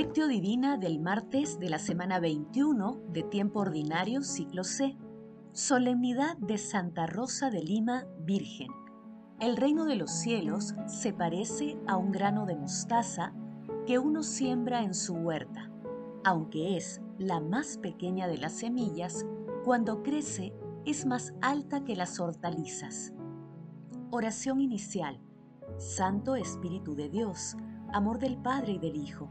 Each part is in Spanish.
Lectio Divina del martes de la semana 21 de tiempo ordinario ciclo C. Solemnidad de Santa Rosa de Lima, Virgen. El reino de los cielos se parece a un grano de mostaza que uno siembra en su huerta. Aunque es la más pequeña de las semillas, cuando crece es más alta que las hortalizas. Oración inicial. Santo Espíritu de Dios, amor del Padre y del Hijo,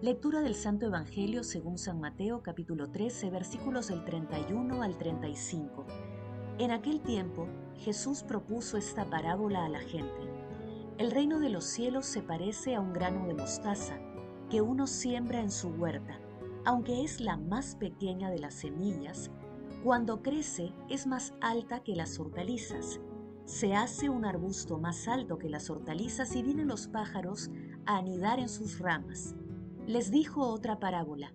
Lectura del Santo Evangelio según San Mateo capítulo 13 versículos del 31 al 35. En aquel tiempo Jesús propuso esta parábola a la gente. El reino de los cielos se parece a un grano de mostaza que uno siembra en su huerta. Aunque es la más pequeña de las semillas, cuando crece es más alta que las hortalizas. Se hace un arbusto más alto que las hortalizas y vienen los pájaros a anidar en sus ramas. Les dijo otra parábola.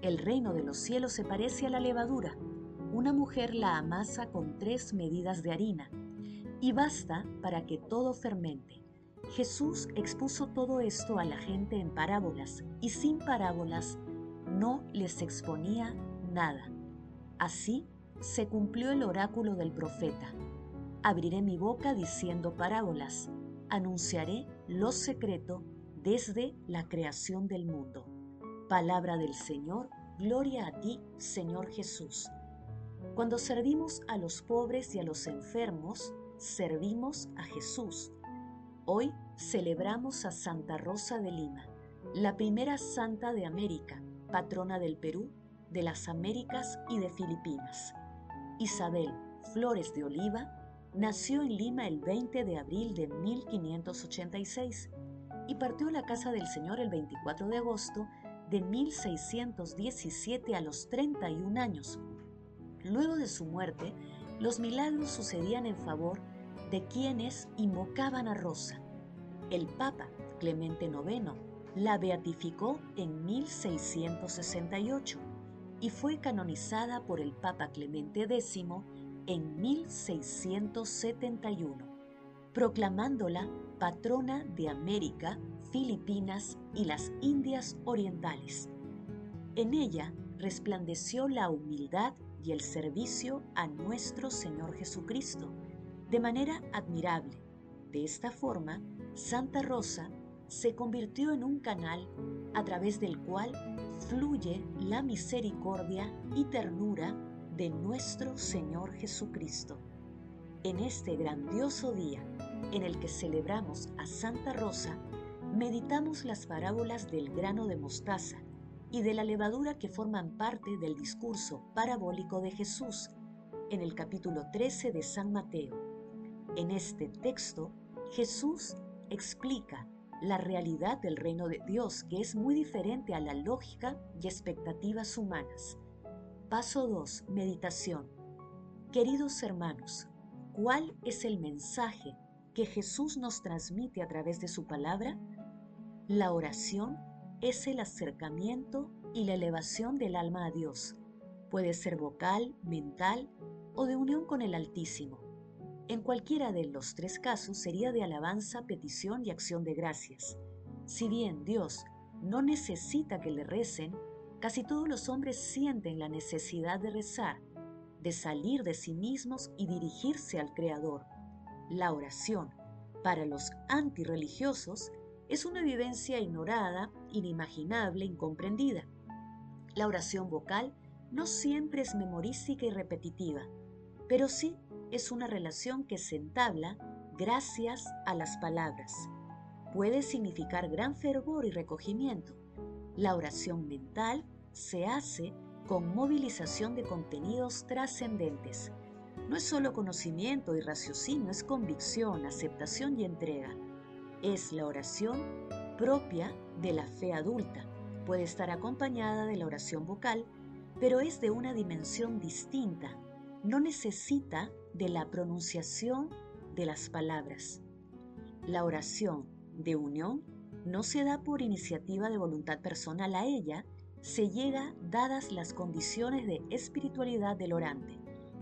El reino de los cielos se parece a la levadura. Una mujer la amasa con tres medidas de harina y basta para que todo fermente. Jesús expuso todo esto a la gente en parábolas y sin parábolas no les exponía nada. Así se cumplió el oráculo del profeta. Abriré mi boca diciendo parábolas, anunciaré lo secreto desde la creación del mundo. Palabra del Señor, gloria a ti, Señor Jesús. Cuando servimos a los pobres y a los enfermos, servimos a Jesús Hoy celebramos a Santa Rosa de Lima, la primera santa de América, patrona del Perú, de las Américas y de Filipinas. Isabel Flores de Oliva nació en Lima el 20 de abril de 1586 y partió a la casa del Señor el 24 de agosto de 1617 a los 31 años. Luego de su muerte, los milagros sucedían en favor de quienes invocaban a Rosa. El Papa Clemente IX la beatificó en 1668 y fue canonizada por el Papa Clemente X en 1671, proclamándola patrona de América, Filipinas y las Indias Orientales. En ella resplandeció la humildad y el servicio a nuestro Señor Jesucristo de manera admirable. De esta forma, Santa Rosa se convirtió en un canal a través del cual fluye la misericordia y ternura de nuestro Señor Jesucristo. En este grandioso día en el que celebramos a Santa Rosa, meditamos las parábolas del grano de mostaza y de la levadura que forman parte del discurso parabólico de Jesús en el capítulo 13 de San Mateo. En este texto, Jesús explica la realidad del reino de Dios, que es muy diferente a la lógica y expectativas humanas. Paso 2. Meditación. Queridos hermanos, ¿cuál es el mensaje que Jesús nos transmite a través de su palabra? La oración es el acercamiento y la elevación del alma a Dios. Puede ser vocal, mental o de unión con el Altísimo. En cualquiera de los tres casos sería de alabanza, petición y acción de gracias. Si bien Dios no necesita que le recen, casi todos los hombres sienten la necesidad de rezar, de salir de sí mismos y dirigirse al Creador. La oración, para los antirreligiosos, es una vivencia ignorada, inimaginable, incomprendida. La oración vocal no siempre es memorística y repetitiva, pero sí es una relación que se entabla gracias a las palabras. Puede significar gran fervor y recogimiento. La oración mental se hace con movilización de contenidos trascendentes. No es solo conocimiento y raciocinio, es convicción, aceptación y entrega. Es la oración propia de la fe adulta. Puede estar acompañada de la oración vocal pero es de una dimensión distinta. No necesita de la pronunciación de las palabras. La oración de unión no se da por iniciativa de voluntad personal a ella, se llega dadas las condiciones de espiritualidad del orante.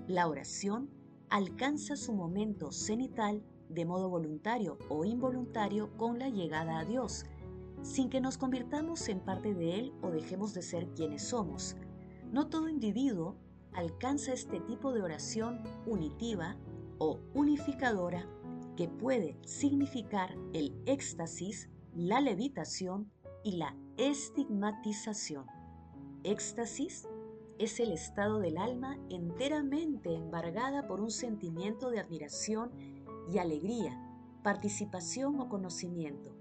La oración alcanza su momento cenital de modo voluntario o involuntario con la llegada a Dios, sin que nos convirtamos en parte de Él o dejemos de ser quienes somos. No todo individuo alcanza este tipo de oración unitiva o unificadora que puede significar el éxtasis, la levitación y la estigmatización. Éxtasis es el estado del alma enteramente embargada por un sentimiento de admiración y alegría, participación o conocimiento.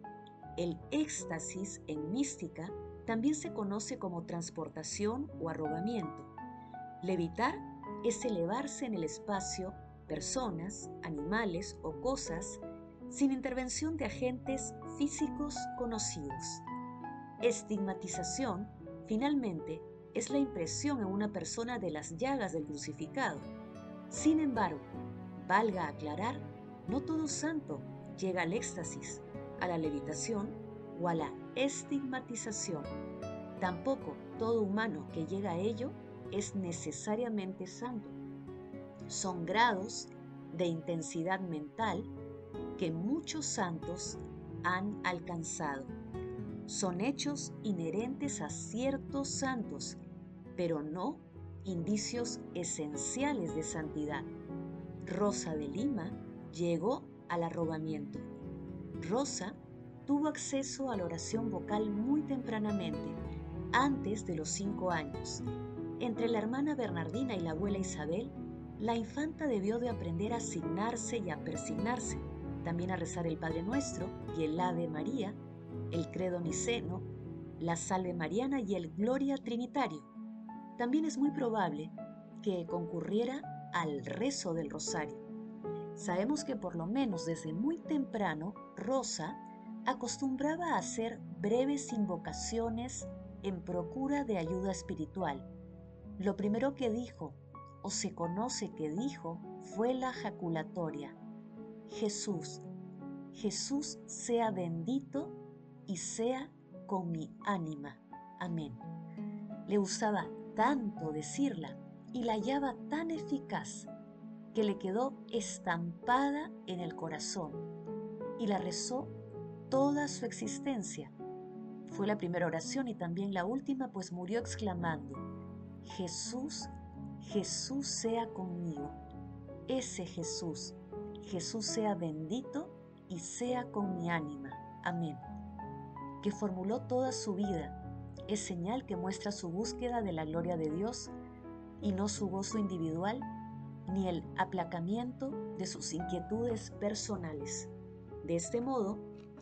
El éxtasis en mística también se conoce como transportación o arrobamiento. Levitar es elevarse en el espacio personas, animales o cosas sin intervención de agentes físicos conocidos. Estigmatización, finalmente, es la impresión en una persona de las llagas del crucificado. Sin embargo, valga aclarar, no todo santo llega al éxtasis, a la levitación o a la estigmatización. Tampoco todo humano que llega a ello es necesariamente santo. Son grados de intensidad mental que muchos santos han alcanzado. Son hechos inherentes a ciertos santos, pero no indicios esenciales de santidad. Rosa de Lima llegó al arrobamiento. Rosa tuvo acceso a la oración vocal muy tempranamente, antes de los cinco años. Entre la hermana Bernardina y la abuela Isabel, la infanta debió de aprender a asignarse y a persignarse, también a rezar el Padre Nuestro y el Ave María, el Credo Niceno, la Salve Mariana y el Gloria Trinitario. También es muy probable que concurriera al rezo del rosario. Sabemos que por lo menos desde muy temprano Rosa acostumbraba a hacer breves invocaciones en procura de ayuda espiritual. Lo primero que dijo, o se conoce que dijo, fue la jaculatoria. Jesús, Jesús sea bendito y sea con mi ánima. Amén. Le usaba tanto decirla y la hallaba tan eficaz que le quedó estampada en el corazón y la rezó toda su existencia. Fue la primera oración y también la última, pues murió exclamando, Jesús, Jesús sea conmigo. Ese Jesús, Jesús sea bendito y sea con mi ánima. Amén. Que formuló toda su vida, es señal que muestra su búsqueda de la gloria de Dios y no su gozo individual ni el aplacamiento de sus inquietudes personales. De este modo,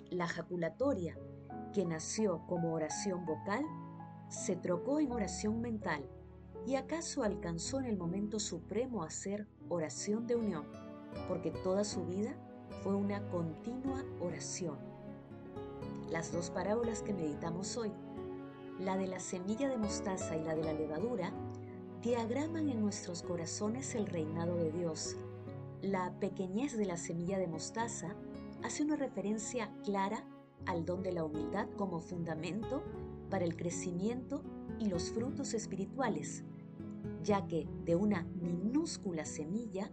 la jaculatoria, que nació como oración vocal, se trocó en oración mental y acaso alcanzó en el momento supremo a ser oración de unión, porque toda su vida fue una continua oración. Las dos parábolas que meditamos hoy, la de la semilla de mostaza y la de la levadura, diagraman en nuestros corazones el reinado de Dios. La pequeñez de la semilla de mostaza hace una referencia clara al don de la humildad como fundamento para el crecimiento y los frutos espirituales, ya que de una minúscula semilla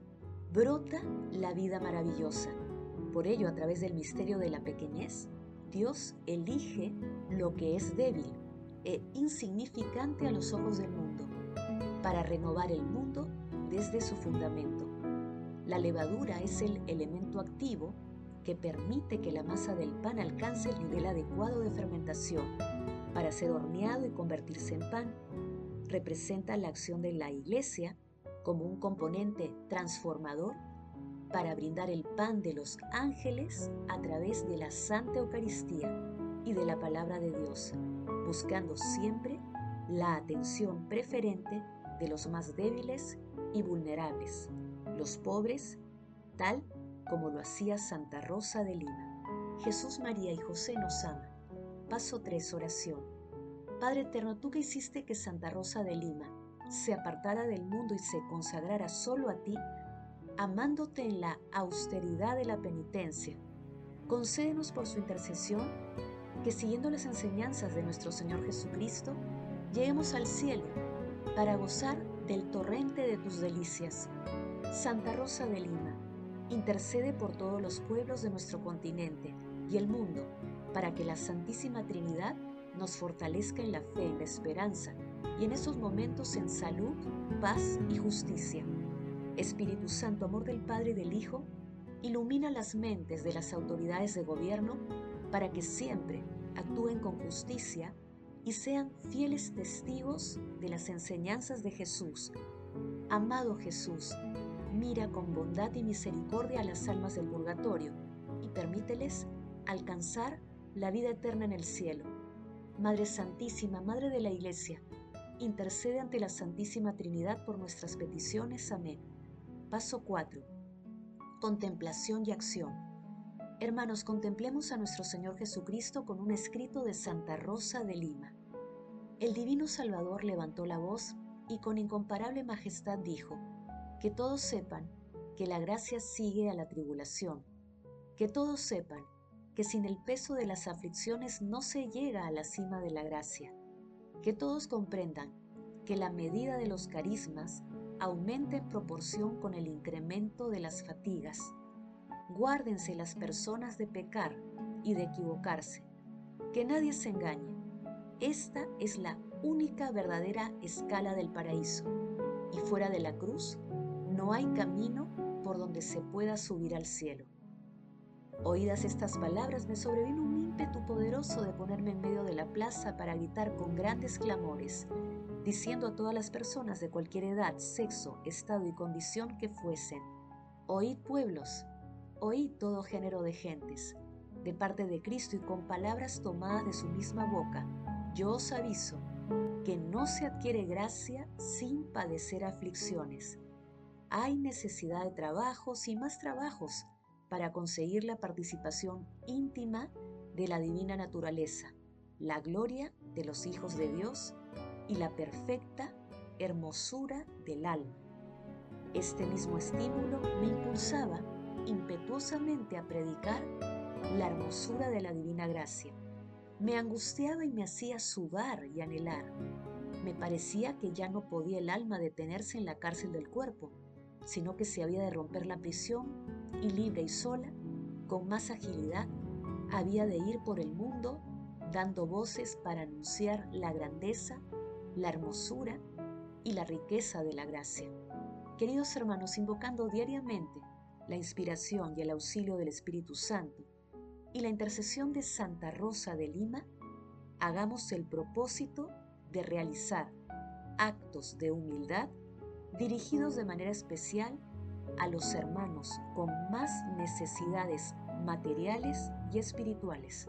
brota la vida maravillosa. Por ello, a través del misterio de la pequeñez, Dios elige lo que es débil e insignificante a los ojos del mundo, para renovar el mundo desde su fundamento. La levadura es el elemento activo que permite que la masa del pan alcance el nivel adecuado de fermentación para ser horneado y convertirse en pan. Representa la acción de la iglesia como un componente transformador para brindar el pan de los ángeles a través de la Santa Eucaristía y de la palabra de Dios, buscando siempre la atención preferente de los más débiles y vulnerables, los pobres, tal como lo hacía Santa Rosa de Lima. Jesús, María y José nos aman. Paso 3, oración. Padre Eterno, tú que hiciste que Santa Rosa de Lima se apartara del mundo y se consagrara solo a ti, amándote en la austeridad de la penitencia, concédenos por su intercesión que siguiendo las enseñanzas de nuestro Señor Jesucristo, lleguemos al cielo para gozar del torrente de tus delicias. Santa Rosa de Lima, intercede por todos los pueblos de nuestro continente y el mundo, para que la Santísima Trinidad nos fortalezca en la fe, en la esperanza y en esos momentos en salud, paz y justicia. Espíritu Santo, amor del Padre y del Hijo, ilumina las mentes de las autoridades de gobierno para que siempre actúen con justicia y sean fieles testigos de las enseñanzas de Jesús. Amado Jesús, mira con bondad y misericordia a las almas del purgatorio y permíteles alcanzar la vida eterna en el cielo. Madre Santísima, Madre de la Iglesia, intercede ante la Santísima Trinidad por nuestras peticiones. Amén. Paso 4. Contemplación y acción. Hermanos, contemplemos a nuestro Señor Jesucristo con un escrito de Santa Rosa de Lima. El Divino Salvador levantó la voz y con incomparable majestad dijo, que todos sepan que la gracia sigue a la tribulación, que todos sepan que sin el peso de las aflicciones no se llega a la cima de la gracia, que todos comprendan que la medida de los carismas aumenta en proporción con el incremento de las fatigas. Guárdense las personas de pecar y de equivocarse, que nadie se engañe. Esta es la única verdadera escala del paraíso, y fuera de la cruz no hay camino por donde se pueda subir al cielo. Oídas estas palabras, me sobrevino un ímpetu poderoso de ponerme en medio de la plaza para gritar con grandes clamores, diciendo a todas las personas de cualquier edad, sexo, estado y condición que fuesen, Oíd pueblos, oíd todo género de gentes, de parte de Cristo y con palabras tomadas de su misma boca, yo os aviso que no se adquiere gracia sin padecer aflicciones. Hay necesidad de trabajos y más trabajos para conseguir la participación íntima de la divina naturaleza, la gloria de los hijos de Dios y la perfecta hermosura del alma. Este mismo estímulo me impulsaba impetuosamente a predicar la hermosura de la divina gracia. Me angustiaba y me hacía sudar y anhelar. Me parecía que ya no podía el alma detenerse en la cárcel del cuerpo, sino que se había de romper la prisión y libre y sola, con más agilidad, había de ir por el mundo dando voces para anunciar la grandeza, la hermosura y la riqueza de la gracia. Queridos hermanos, invocando diariamente la inspiración y el auxilio del Espíritu Santo y la intercesión de Santa Rosa de Lima, hagamos el propósito de realizar actos de humildad dirigidos de manera especial a los hermanos con más necesidades materiales y espirituales.